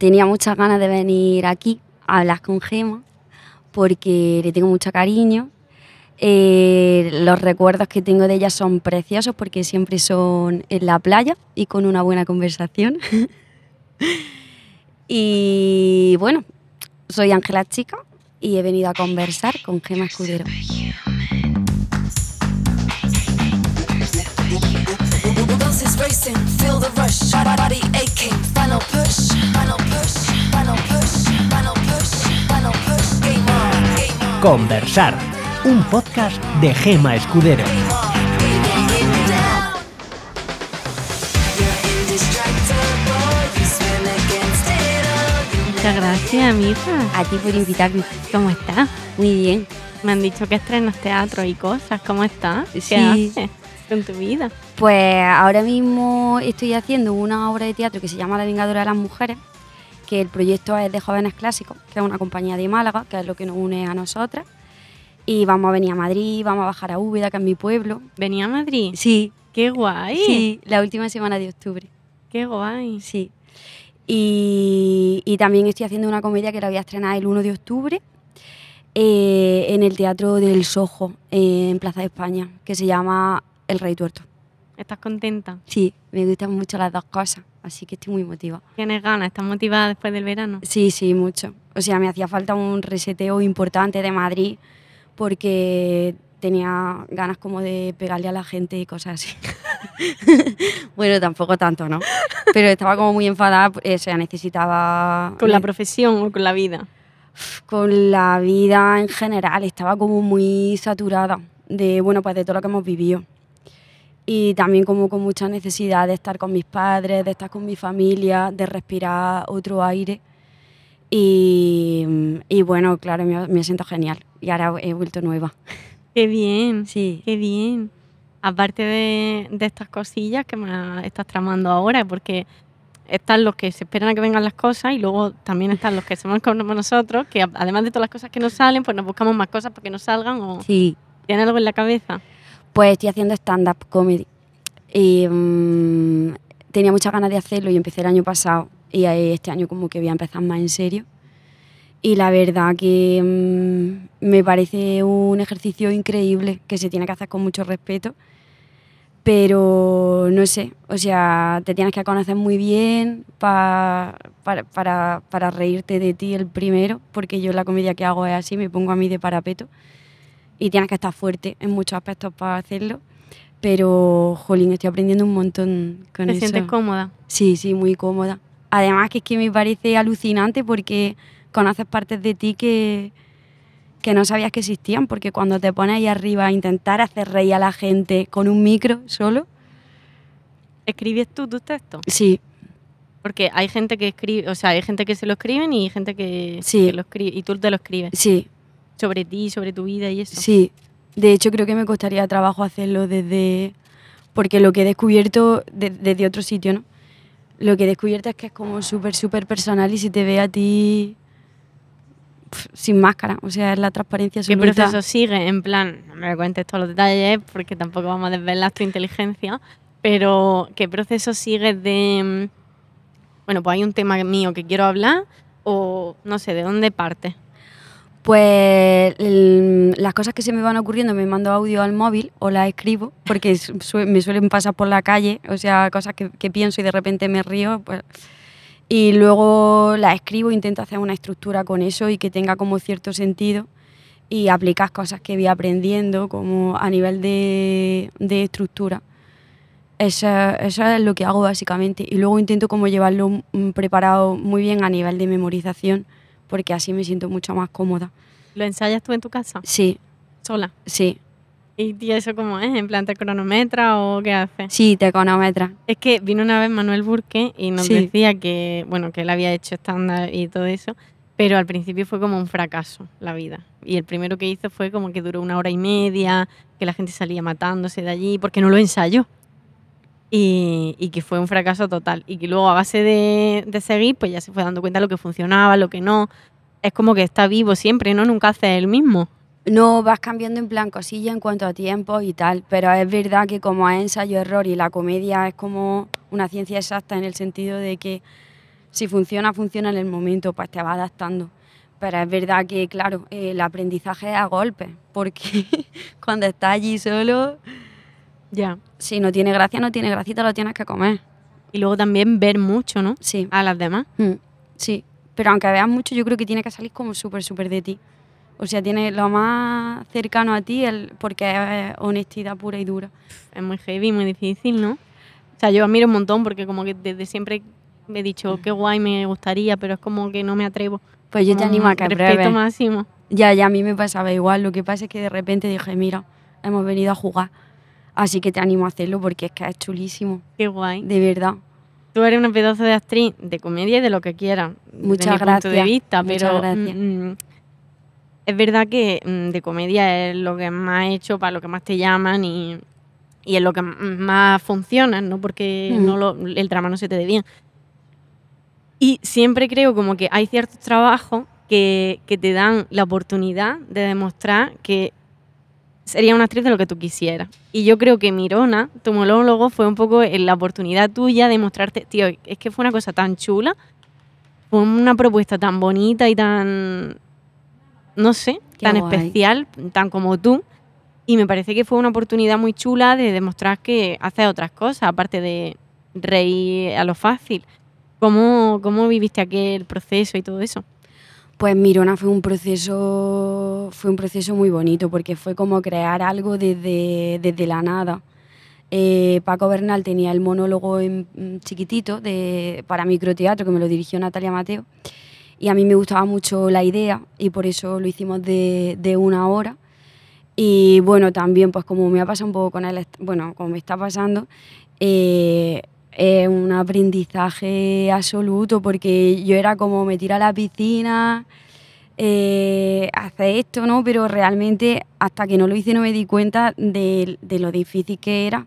Tenía muchas ganas de venir aquí a hablar con Gema porque le tengo mucho cariño. Eh, los recuerdos que tengo de ella son preciosos porque siempre son en la playa y con una buena conversación. y bueno, soy Ángela Chica y he venido a conversar con Gema Escudero. Racing, feel the rush, body aching, final push, final push, final push, final push, final push, game on, game on. Conversar, un podcast de Gema Escudero. Muchas gracias, amiga. A ti por invitarme. ¿Cómo estás? Muy bien. Me han dicho que estrenas teatro y cosas. ¿Cómo estás? ¿Qué Sí. haces con tu vida? Pues ahora mismo estoy haciendo una obra de teatro que se llama La Vengadora de las Mujeres, que el proyecto es de Jóvenes Clásicos, que es una compañía de Málaga, que es lo que nos une a nosotras. Y vamos a venir a Madrid, vamos a bajar a Úbeda, que es mi pueblo. ¿Venía a Madrid? Sí, ¡Qué guay! sí, la última semana de octubre. ¡Qué guay! Sí. Y, y también estoy haciendo una comedia que la voy a estrenar el 1 de octubre eh, en el Teatro del Sojo, eh, en Plaza de España, que se llama El Rey Tuerto. ¿Estás contenta? Sí, me gustan mucho las dos cosas, así que estoy muy motivada. ¿Tienes ganas? ¿Estás motivada después del verano? Sí, sí, mucho. O sea, me hacía falta un reseteo importante de Madrid porque tenía ganas como de pegarle a la gente y cosas así. bueno, tampoco tanto, ¿no? Pero estaba como muy enfadada, o sea, necesitaba... ¿Con la profesión o con la vida? con la vida en general, estaba como muy saturada de, bueno, pues de todo lo que hemos vivido. Y también como con mucha necesidad de estar con mis padres, de estar con mi familia, de respirar otro aire. Y, y bueno, claro, me, me siento genial. Y ahora he vuelto nueva. ¡Qué bien! Sí. ¡Qué bien! Aparte de, de estas cosillas que me estás tramando ahora, porque están los que se esperan a que vengan las cosas y luego también están los que somos como nosotros, que además de todas las cosas que nos salen, pues nos buscamos más cosas para que nos salgan o Sí. tienen algo en la cabeza. Pues estoy haciendo stand-up comedy. Y, mm, tenía muchas ganas de hacerlo y empecé el año pasado. Y este año como que voy a empezar más en serio. Y la verdad que mm, me parece un ejercicio increíble que se tiene que hacer con mucho respeto. Pero no sé, o sea, te tienes que conocer muy bien pa- para, para, para reírte de ti el primero, porque yo la comedia que hago es así, me pongo a mí de parapeto y tienes que estar fuerte en muchos aspectos para hacerlo. Pero, jolín, estoy aprendiendo un montón con ¿Te eso. sientes cómoda? Sí, sí, muy cómoda. Además que es que me parece alucinante porque conoces partes de ti que, que no sabías que existían, porque cuando te pones ahí arriba a intentar hacer reír a la gente con un micro solo, ¿Escribes tú tus textos? sí, Porque hay gente que escribe, o sea, hay gente que se lo escriben y hay gente que, Sí. que lo escribe y tú te lo escribes sí, sobre ti, sobre tu vida y eso. sí. De hecho, creo que me costaría trabajo hacerlo desde... Porque lo que he descubierto de- desde otro sitio, ¿no? Lo que he descubierto es que es como súper, súper personal y si te ve a ti sin máscara, o sea, es la transparencia ¿Qué absoluta. proceso sigue? En plan, no me cuentes todos los detalles porque tampoco vamos a desvelar tu inteligencia, pero ¿qué proceso sigue de, mm, bueno, pues hay un tema mío que quiero hablar o no sé, ¿de dónde parte? Pues las cosas que se me van ocurriendo me mando audio al móvil o las escribo, porque me suelen pasar por la calle, o sea, cosas que, pienso y de repente me río. Pues, Y luego la escribo, intento hacer una estructura con eso y que tenga como cierto sentido y aplicar cosas que voy aprendiendo como a nivel de, de estructura. Eso, eso es lo que hago básicamente. Y luego intento como llevarlo mm, preparado muy bien a nivel de memorización, porque así me siento mucho más cómoda. ¿Lo ensayas tú en tu casa? Sí, Sola. sí, ¿Y eso cómo es? ¿En plan te cronometra o qué haces? sí, te cronometra. Es que vino una vez Manuel Burke y nos Sí. decía que, bueno, que él había hecho estándar y todo eso, pero al principio fue como un fracaso la vida. Y el primero que hizo fue como que duró una hora y media, que la gente salía matándose de allí porque no lo ensayó. Y, y que fue un fracaso total. Y que luego a base de, de seguir, pues ya se fue dando cuenta de lo que funcionaba, lo que no. Es como que está vivo siempre, ¿no? Nunca hace el mismo. No vas cambiando en plan cosilla en cuanto a tiempos y tal, pero es verdad que como es ensayo-error y la comedia es como una ciencia exacta en el sentido de que si funciona, funciona en el momento, pues te va adaptando. Pero es verdad que, claro, el aprendizaje es a golpe, porque cuando estás allí solo, Ya. si no tiene gracia, no tiene gracia y te lo tienes que comer. Y luego también ver mucho, ¿no? Sí, A las demás. mm, sí. Pero aunque veas mucho, yo creo que tiene que salir como súper, súper de ti. O sea, tiene lo más cercano a ti, el, porque es honestidad pura y dura. es muy heavy, muy difícil, ¿no? O sea, yo admiro un montón porque como que desde siempre me he dicho qué guay me gustaría, pero es como que no me atrevo. Pues yo te Como animo a que Respeto pruebes. máximo. Ya, ya a mí me pasaba igual. Lo que pasa es que de repente dije, mira, hemos venido a jugar. Así que te animo a hacerlo porque es que es chulísimo. Qué guay. De verdad. Tú eres una pedazo de actriz de comedia y de lo que quieras. desde Muchas mi punto de gracias, vista, muchas pero gracias. mm, mm, es verdad que mm, de comedia es lo que más he hecho, para lo que más te llaman y, y es lo que más funciona, ¿no? Porque Mm. no lo- el drama no se te dé bien. Y siempre creo como que hay ciertos trabajos que, que te dan la oportunidad de demostrar que sería una actriz de lo que tú quisieras. Y yo creo que Mirona, tu monólogo, fue un poco la oportunidad tuya de mostrarte, tío, es que fue una cosa tan chula, fue una propuesta tan bonita y tan, no sé, Qué tan guay. especial, tan como tú. Y me parece que fue una oportunidad muy chula de demostrar que haces otras cosas, aparte de reír a lo fácil. ¿Cómo, cómo viviste aquel proceso y todo eso? Pues Mirona fue un proceso, fue un proceso muy bonito porque fue como crear algo desde, desde la nada. Eh, Paco Bernal tenía el monólogo mm, chiquitito de, para microteatro que me lo dirigió Natalia Mateo y a mí me gustaba mucho la idea y por eso lo hicimos de, de una hora. Y bueno, también pues como me ha pasado un poco con él, bueno, como me está pasando, eh, es un aprendizaje absoluto porque yo era como me tira a la piscina, eh, hace esto, ¿no? Pero realmente hasta que no lo hice no me di cuenta de, de lo difícil que era.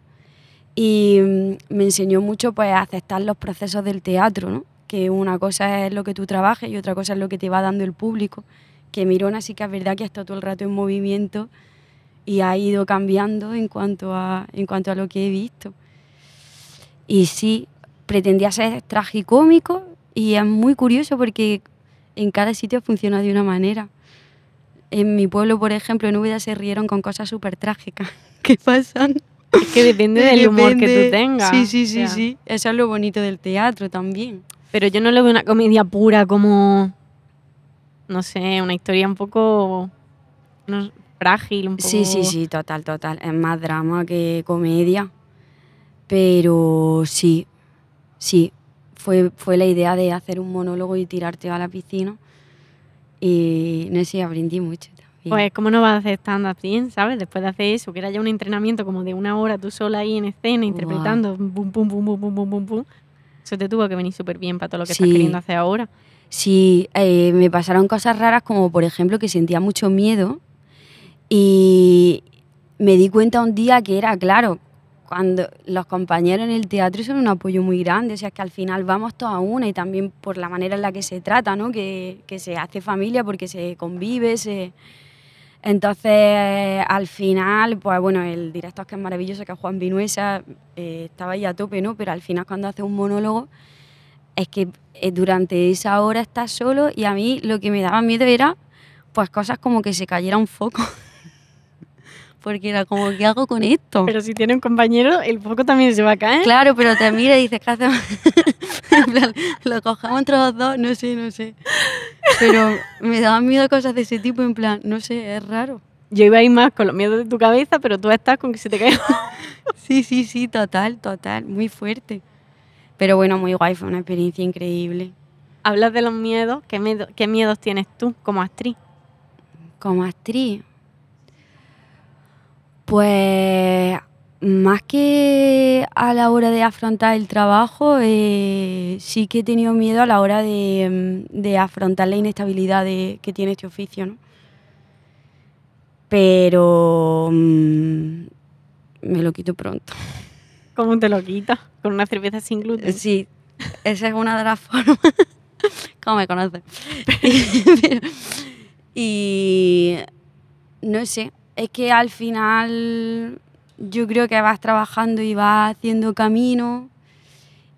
Y mm, me enseñó mucho pues a aceptar los procesos del teatro, ¿no? Que una cosa es lo que tú trabajes y otra cosa es lo que te va dando el público. Que Mirona sí que es verdad que ha estado todo el rato en movimiento y ha ido cambiando en cuanto a, en cuanto a lo que he visto. Y sí, pretendía ser tragicómico y es muy curioso porque en cada sitio funciona de una manera. En mi pueblo, por ejemplo, en Úbeda se rieron con cosas súper trágicas que pasan. Es que depende del humor que Depende- tú tengas. Sí, sí, sí, o sea. sí. Eso es lo bonito del teatro también. Pero yo no le veo una comedia pura como, no sé, una historia un poco no, frágil, un poco... Sí, sí, sí, total, total. Es más drama que comedia. Pero sí, sí. Fue, fue la idea de hacer un monólogo y tirarte a la piscina. Y no sé, aprendí mucho también. Pues cómo no vas a hacer stand-up bien, ¿sabes? Después de hacer eso, que era ya un entrenamiento como de una hora tú sola ahí en escena, interpretando, pum, pum, pum, pum, pum, pum, pum, pum. Eso te tuvo que venir súper bien para todo lo que estás Sí. queriendo hacer ahora. Sí, eh, me pasaron cosas raras como por ejemplo que sentía mucho miedo y me di cuenta un día que era claro, cuando los compañeros en el teatro son un apoyo muy grande, o sea, que al final vamos todos a una y también por la manera en la que se trata, ¿no? Que, que se hace familia porque se convive, se... Entonces, al final, pues bueno, el director que es maravilloso, que es Juan Vinuesa, eh, estaba ahí a tope, ¿no? Pero al final cuando hace un monólogo, es que eh, durante esa hora estás solo y a mí lo que me daba miedo era pues cosas como que se cayera un foco. Porque era como, ¿qué hago con esto? Pero si tiene un compañero, el foco también se va a caer. Claro, pero te mira y dices, ¿qué hacemos? En plan, lo cogemos entre los dos, no sé, no sé. Pero me daban miedo cosas de ese tipo, en plan, no sé, es raro. Yo iba a ir más con los miedos de tu cabeza, pero tú estás con que se te caiga. Sí, sí, sí, total, total, muy fuerte. Pero bueno, muy guay, fue una experiencia increíble. Hablas de los miedos. ¿Qué, miedo- ¿Qué miedos tienes tú como actriz? Como actriz, pues más que a la hora de afrontar el trabajo, eh, sí que he tenido miedo a la hora de, mm, de afrontar la inestabilidad de- que tiene este oficio, ¿no? Pero mm, me lo quito pronto. ¿Cómo te lo quitas? Con una cerveza sin gluten. Sí, esa es una de las formas. ¿Cómo me conoces? Y no sé, es que al final yo creo que vas trabajando y vas haciendo camino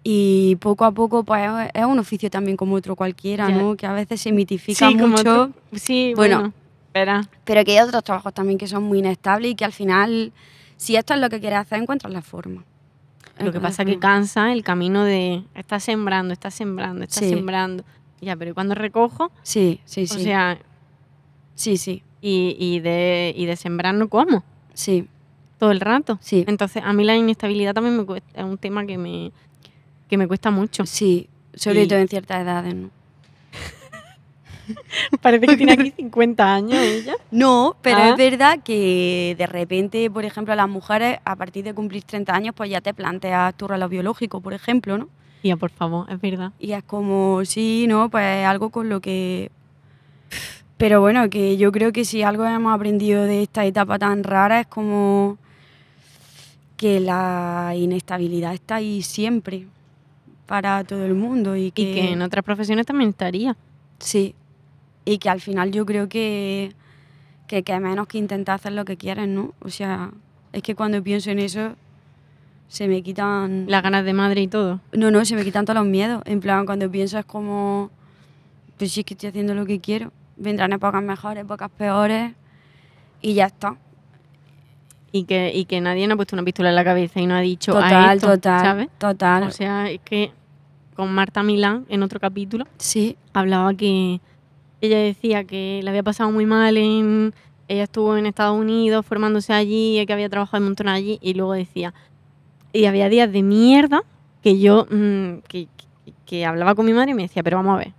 y poco a poco pues es un oficio también como otro cualquiera. ¿no? Que a veces se mitifica Sí, mucho. Sí, Bueno. bueno. Espera. pero que hay otros trabajos también que son muy inestables y que al final, si esto es lo que quieres hacer, encuentras la forma. Lo que pasa es que cansa el camino de estás sembrando, estás sembrando, estás Sí. sembrando. Ya, pero ¿y cuando recojo? Sí, sí, sí. O sea, sí, sí, y, y de, y de sembrar no como sí, todo el rato. sí. Entonces, a mí la inestabilidad también me cuesta, es un tema que me, que me cuesta mucho. Sí, sobre Y- todo en ciertas edades, ¿no? Parece que tiene aquí 50 años ella. No, pero Ah. es verdad que de repente, por ejemplo, las mujeres a partir de cumplir 30 años, pues ya te planteas tu reloj biológico, por ejemplo, ¿no? Tía, por favor, es verdad. Y es como, sí, ¿no? Pues algo con lo que... Pero bueno, que yo creo que si algo hemos aprendido de esta etapa tan rara es como que la inestabilidad está ahí siempre para todo el mundo y que, Y que en otras profesiones también estaría. Sí. Y que al final yo creo que, que, que menos que intentar hacer lo que quieres, ¿no? O sea, es que cuando pienso en eso se me quitan... Las ganas de madre y todo. No, no, se me quitan todos los miedos. En plan, cuando pienso es como... Pues sí, es que estoy haciendo lo que quiero. Vendrán épocas mejores, épocas peores. Y ya está. Y que, y que nadie nos ha puesto una pistola en la cabeza y no ha dicho a Total, esto, total, ¿sabes? total. O sea, es que con Marta Milán, en otro capítulo, sí, hablaba que ella decía que le había pasado muy mal en... Ella estuvo en Estados Unidos formándose allí, que había trabajado un montón allí, y luego decía... Y había días de mierda que yo... mm, que, que- que hablaba con mi madre y me decía, pero vamos a ver,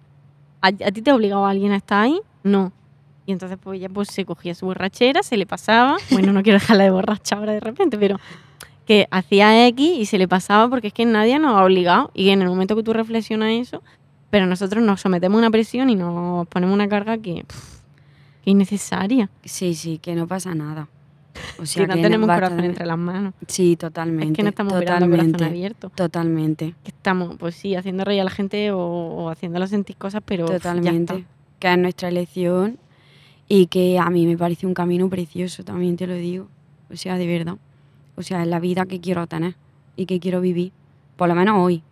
¿a, a ti te ha obligado alguien a estar ahí? No. Y entonces pues ella pues se cogía su borrachera, se le pasaba, bueno, no quiero dejarla de borracha ahora de repente, pero que hacía X y se le pasaba porque es que nadie nos ha obligado y en el momento que tú reflexionas eso, pero nosotros nos sometemos a una presión y nos ponemos una carga que, pff, que innecesaria. sí, sí, que no pasa nada. O Que no que tenemos un basta- corazón entre las manos. Sí, totalmente. Es que no estamos a corazón totalmente, abierto. totalmente. Estamos, pues sí, haciendo reír a la gente o, o sentir cosas, pero ya está. Totalmente. Que es nuestra elección y que a mí me parece un camino precioso, también te lo digo. O sea, de verdad. O sea, es la vida que quiero tener y que quiero vivir. Por lo menos hoy.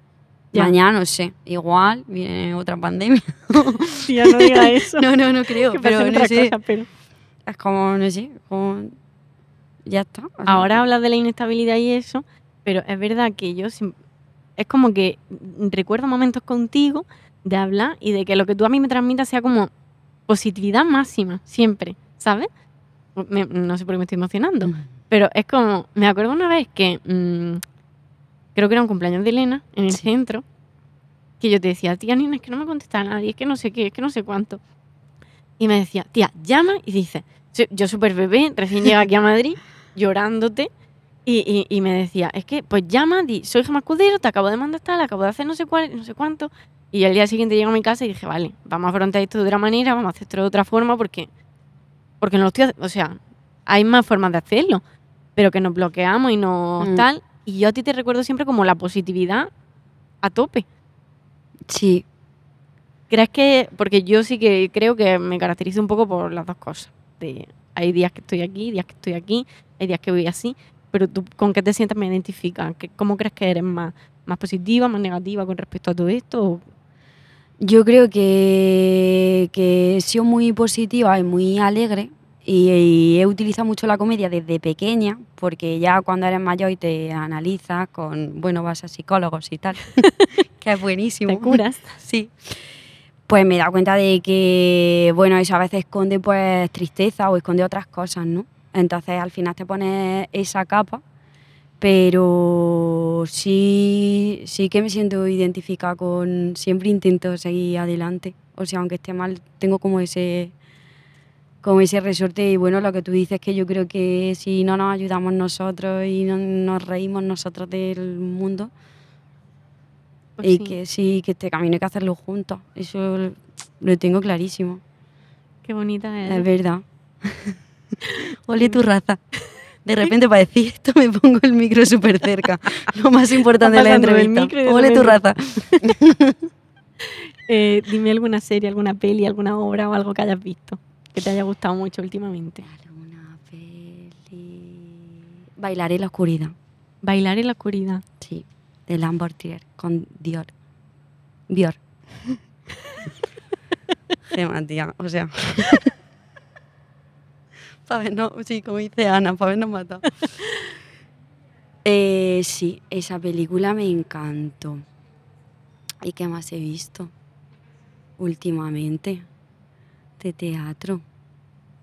Ya. Mañana no sé. Igual viene otra pandemia. Tía, no diga eso. no, no, no creo. que pero no sé. Es como, no sé. Como... Ya está. Ahora hablas de la inestabilidad y eso, pero es verdad que yo es como que recuerdo momentos contigo de hablar y de que lo que tú a mí me transmitas sea como positividad máxima, siempre, ¿sabes? Me- no sé por qué me estoy emocionando, Mm. pero es como, me acuerdo una vez que mm, creo que era un cumpleaños de Elena en el Sí. centro, que yo te decía, tía Nina, es que no me contesta nadie, es que no sé qué, es que no sé cuánto. Y me decía, tía, llama y dice, "Soy- yo súper bebé, recién llegué aquí a Madrid, llorándote, y, y- y me decía, es que, pues llama, di, soy Gemma Escudero, te acabo de mandar tal, acabo de hacer no sé cuál, no sé cuánto. Y al día siguiente llego a mi casa y dije, vale, vamos a afrontar esto de otra manera, vamos a hacer esto de otra forma, porque, porque no lo estoy o sea, hay más formas de hacerlo, pero que nos bloqueamos y nos Mm. tal. Y yo a ti te recuerdo siempre como la positividad a tope. Sí. ¿Crees que.? Porque yo sí que creo que me caracterizo un poco por las dos cosas. De, hay días que estoy aquí, días que estoy aquí, hay días que voy así. Pero tú, ¿con qué te sientes me identificas? ¿Qué- ¿Cómo crees que eres más, más positiva, más negativa con respecto a todo esto? Yo creo que, que he sido muy positiva y muy alegre Y, y he utilizado mucho la comedia desde pequeña, porque ya cuando eres mayor y te analizas con, bueno, vas a psicólogos y tal, que es buenísimo. Te curas. Sí. Pues me he dado cuenta de que, bueno, eso a veces esconde pues tristeza o esconde otras cosas, ¿no? Entonces al final te pones esa capa, pero sí, sí que me siento identificada con, siempre intento seguir adelante. O sea, aunque esté mal, tengo como ese, como ese resorte y bueno, lo que tú dices que yo creo que si no nos ayudamos nosotros y no nos reímos nosotros del mundo, Pues y sí. que sí, que este camino hay que hacerlo juntos. Eso lo tengo clarísimo. Qué bonita es. Es verdad. Ole tu raza. De repente para decir esto me pongo el micro súper cerca. Lo más importante de la entrevista. Ole tu raza. Eh, dime alguna serie, alguna peli, alguna obra o algo que hayas visto que te haya gustado mucho últimamente. Alguna peli. Bailaré en la oscuridad. Bailar en la oscuridad. Sí. De Lambert Trier con Dior. Dior. Gema, tía. O sea. Para vernos, sí, como dice Ana, para vernos matado. Eh, sí, esa película me encantó. ¿Y qué más he visto? Últimamente. De teatro.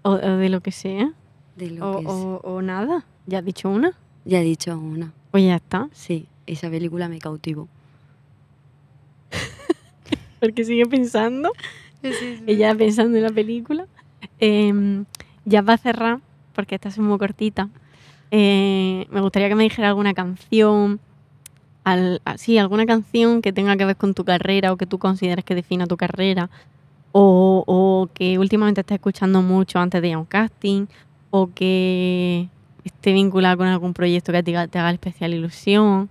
O, o de lo que sea. De lo O, que o- o nada. ¿Ya has dicho una? Ya he dicho una. Pues ya está. Sí, esa película me cautivó. Porque sigue pensando. Ella pensando en la película. Eh, ya va a cerrar, porque esta es muy cortita. Eh, me gustaría que me dijera alguna canción. al- a- sí, alguna canción que tenga que ver con tu carrera o que tú consideres que defina tu carrera. O, que últimamente estés escuchando mucho antes de ir a un casting. O que esté vinculada con algún proyecto que te, te haga especial ilusión.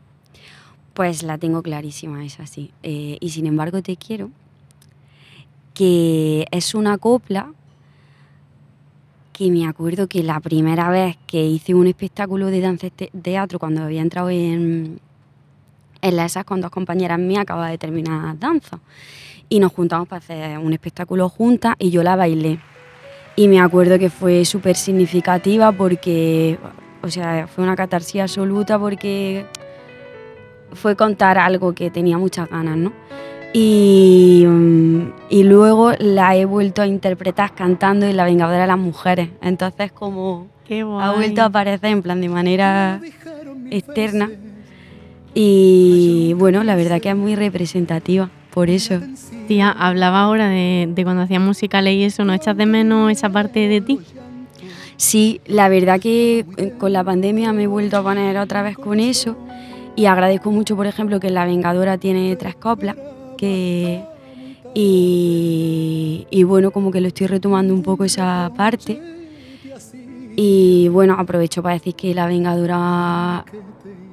Pues la tengo clarísima, es así. Eh, y sin embargo te quiero, que es una copla que me acuerdo que la primera vez que hice un espectáculo de danza te- teatro, cuando había entrado en, en la ESAS con dos compañeras mías, acababa de terminar danza. Y nos juntamos para hacer un espectáculo juntas y yo la bailé. Y me acuerdo que fue súper significativa porque, o sea, fue una catarsis absoluta porque fue contar algo que tenía muchas ganas, ¿no? Y, mm, y luego la he vuelto a interpretar cantando en La Vengadora de las Mujeres. Entonces como ha vuelto a aparecer en plan de manera externa. Y bueno, la verdad que es muy representativa, por eso. Tía, hablaba ahora de, de cuando hacías musicales y eso, ¿no echas de menos esa parte de ti? Sí, la verdad que eh, con la pandemia me he vuelto a poner otra vez con eso y agradezco mucho, por ejemplo, que La Vengadora tiene tres coplas que, y, y bueno, como que lo estoy retomando un poco esa parte. Y bueno, aprovecho para decir que La Vengadora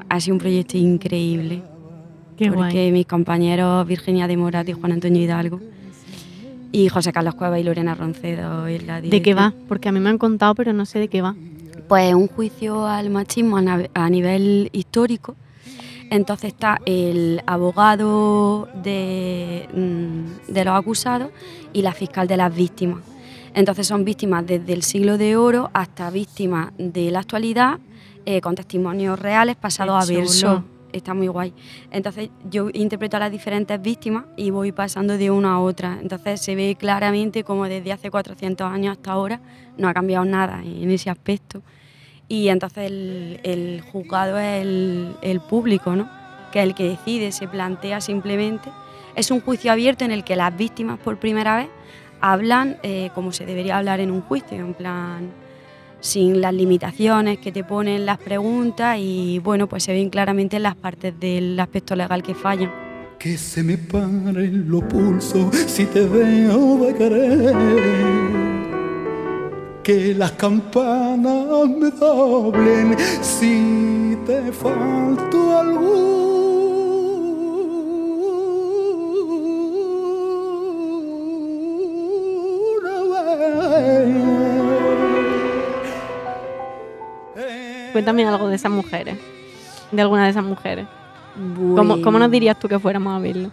ha sido un proyecto increíble. Qué porque guay. mis compañeros Virginia de Morat y Juan Antonio Hidalgo y José Carlos Cueva y Lorena Roncedo en la ¿De qué va? Porque a mí me han contado, pero no sé de qué va. Pues un juicio al machismo a nivel histórico. Entonces está el abogado de, mm, de los acusados y la fiscal de las víctimas. Entonces son víctimas desde el siglo de oro hasta víctimas de la actualidad eh, con testimonios reales pasados a verso. Está muy guay. Entonces yo interpreto a las diferentes víctimas y voy pasando de una a otra. Entonces se ve claramente como desde hace 400 años hasta ahora no ha cambiado nada en ese aspecto. Y entonces el, el juzgado es el, el público, ¿no? que es el que decide, se plantea simplemente. Es un juicio abierto en el que las víctimas por primera vez hablan eh, como se debería hablar en un juicio, en plan sin las limitaciones que te ponen las preguntas y bueno, pues se ven claramente las partes del aspecto legal que fallan. Que se me paren los pulsos si te veo de querer. Que las campanas me doblen si te falto alguna vez. Cuéntame algo de esas mujeres. De alguna de esas mujeres. ¿Cómo, cómo nos dirías tú que fuéramos a verlo?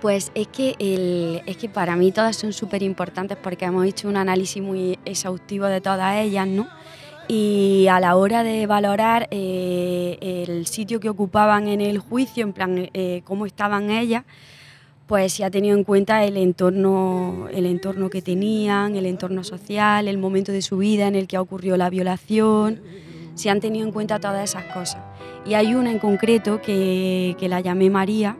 Pues es que, el- es que para mí todas son súper importantes porque hemos hecho un análisis muy exhaustivo de todas ellas, ¿no? Y a la hora de valorar eh, el sitio que ocupaban en el juicio, en plan, eh, cómo estaban ellas, pues se ha tenido en cuenta el entorno, el entorno que tenían, el entorno social, el momento de su vida en el que ha ocurrido la violación, se han tenido en cuenta todas esas cosas. Y hay una en concreto que, que la llamé María,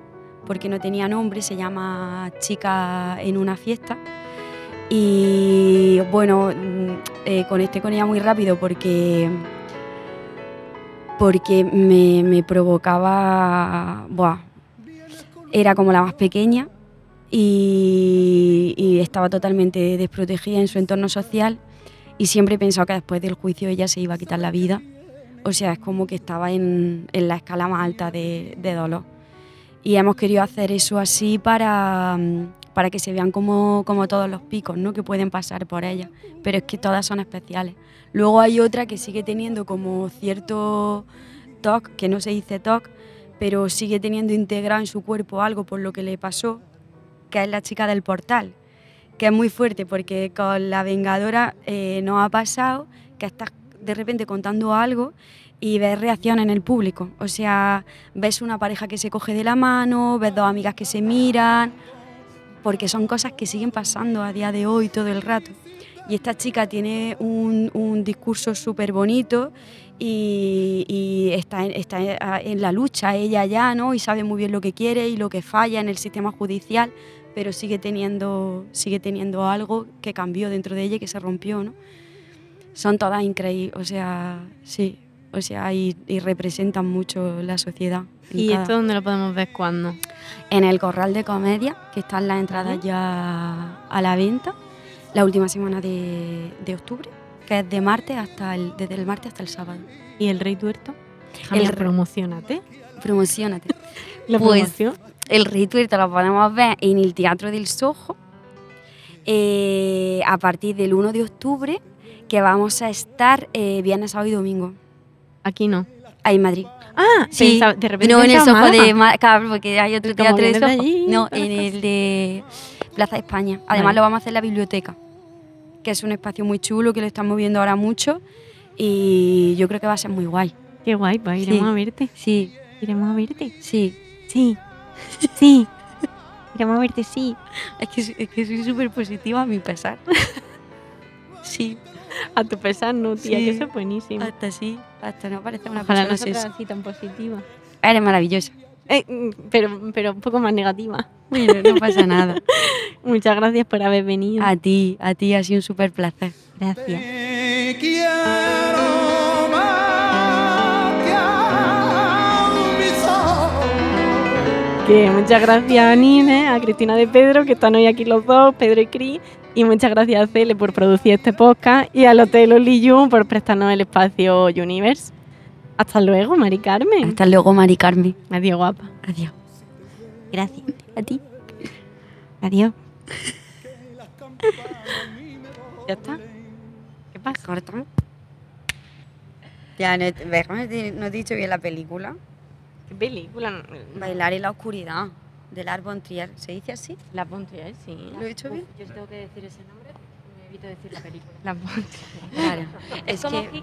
porque no tenía nombre, se llama Chica en una fiesta. Y bueno, mm, eh, conecté con ella muy rápido porque, porque me, me provocaba, buah, era como la más pequeña y, y estaba totalmente desprotegida en su entorno social y siempre he pensado que después del juicio ella se iba a quitar la vida. O sea, es como que estaba en, en la escala más alta de, de dolor. Y hemos querido hacer eso así para, mm, para que se vean como, como todos los picos ¿no? que pueden pasar por ella. Pero es que todas son especiales. Luego hay otra que sigue teniendo como cierto TOC, que no se dice TOC, pero sigue teniendo integrado en su cuerpo algo por lo que le pasó, que es la chica del portal, que es muy fuerte porque con la Vengadora eh, nos ha pasado que estás de repente contando algo y ves reacción en el público. O sea, ves una pareja que se coge de la mano, ves dos amigas que se miran, porque son cosas que siguen pasando a día de hoy todo el rato. Y esta chica tiene un, discurso súper bonito y, y está, en, está en la lucha ella ya, ¿no? Y sabe muy bien lo que quiere y lo que falla en el sistema judicial, pero sigue teniendo, sigue teniendo algo que cambió dentro de ella y que se rompió, ¿no? Son todas increíbles, o sea, sí, o sea, y, y representan mucho la sociedad. ¿Y cada- esto dónde lo podemos ver cuándo? en el Corral de Comedia, que están las entradas ya a la venta, la última semana de, de octubre, que es de martes hasta el, desde el martes hasta el sábado. ¿Y el Rey Tuerto? El promocionate. Promocionate. La Pues, promoción. el Rey Tuerto lo podemos ver en el Teatro del Sojo eh, a partir del 1 de octubre, que vamos a estar eh, viernes, sábado y domingo, Aquí no. ahí en Madrid. Ah, Sí, pensaba- de repente no en el Soho de. Málaga, claro, porque hay otro teatro de no, en el de Plaza de España. Además Vale. lo vamos a hacer en la biblioteca, que es un espacio muy chulo que lo estamos viendo ahora mucho y yo creo que va a ser muy guay. Qué guay, pues iremos Sí. a verte. Sí, Iremos a verte. sí. Sí. Sí. Iremos a verte, sí. Es que, es que soy súper positiva a mi pesar. sí, A tu pesar, no, tía, Sí. que eso es buenísimo. hasta sí, hasta no parece una Ojalá persona no así tan positiva. Eres maravillosa. Eh, mm, pero, pero un poco más negativa. Bueno, no pasa nada. Muchas gracias por haber venido. A ti, a ti ha sido un súper placer. Gracias. Te quiero más que a mis ojos. Que muchas gracias a Nine, a Cristina de Pedro, que están hoy aquí los dos, Pedro y Cris. Y muchas gracias a Cele por producir este podcast y al Hotel Oliyu por prestarnos el espacio Universe. Hasta luego, Mari Carmen. Hasta luego, Mari Carmen. Adiós, guapa. Adiós. Gracias. A ti. Adiós. ¿Ya está? ¿Qué pasa? Cortamos. Ya, no, ¿ves cómo no he dicho bien la película? ¿Qué película? Bailar en la oscuridad, de Lars von Trier. ¿Se dice así? La Pontrier, sí. ¿Lo he dicho bien? Yo tengo que decir ese nombre, me evito decir la película. La Pontrier. Claro. es como que...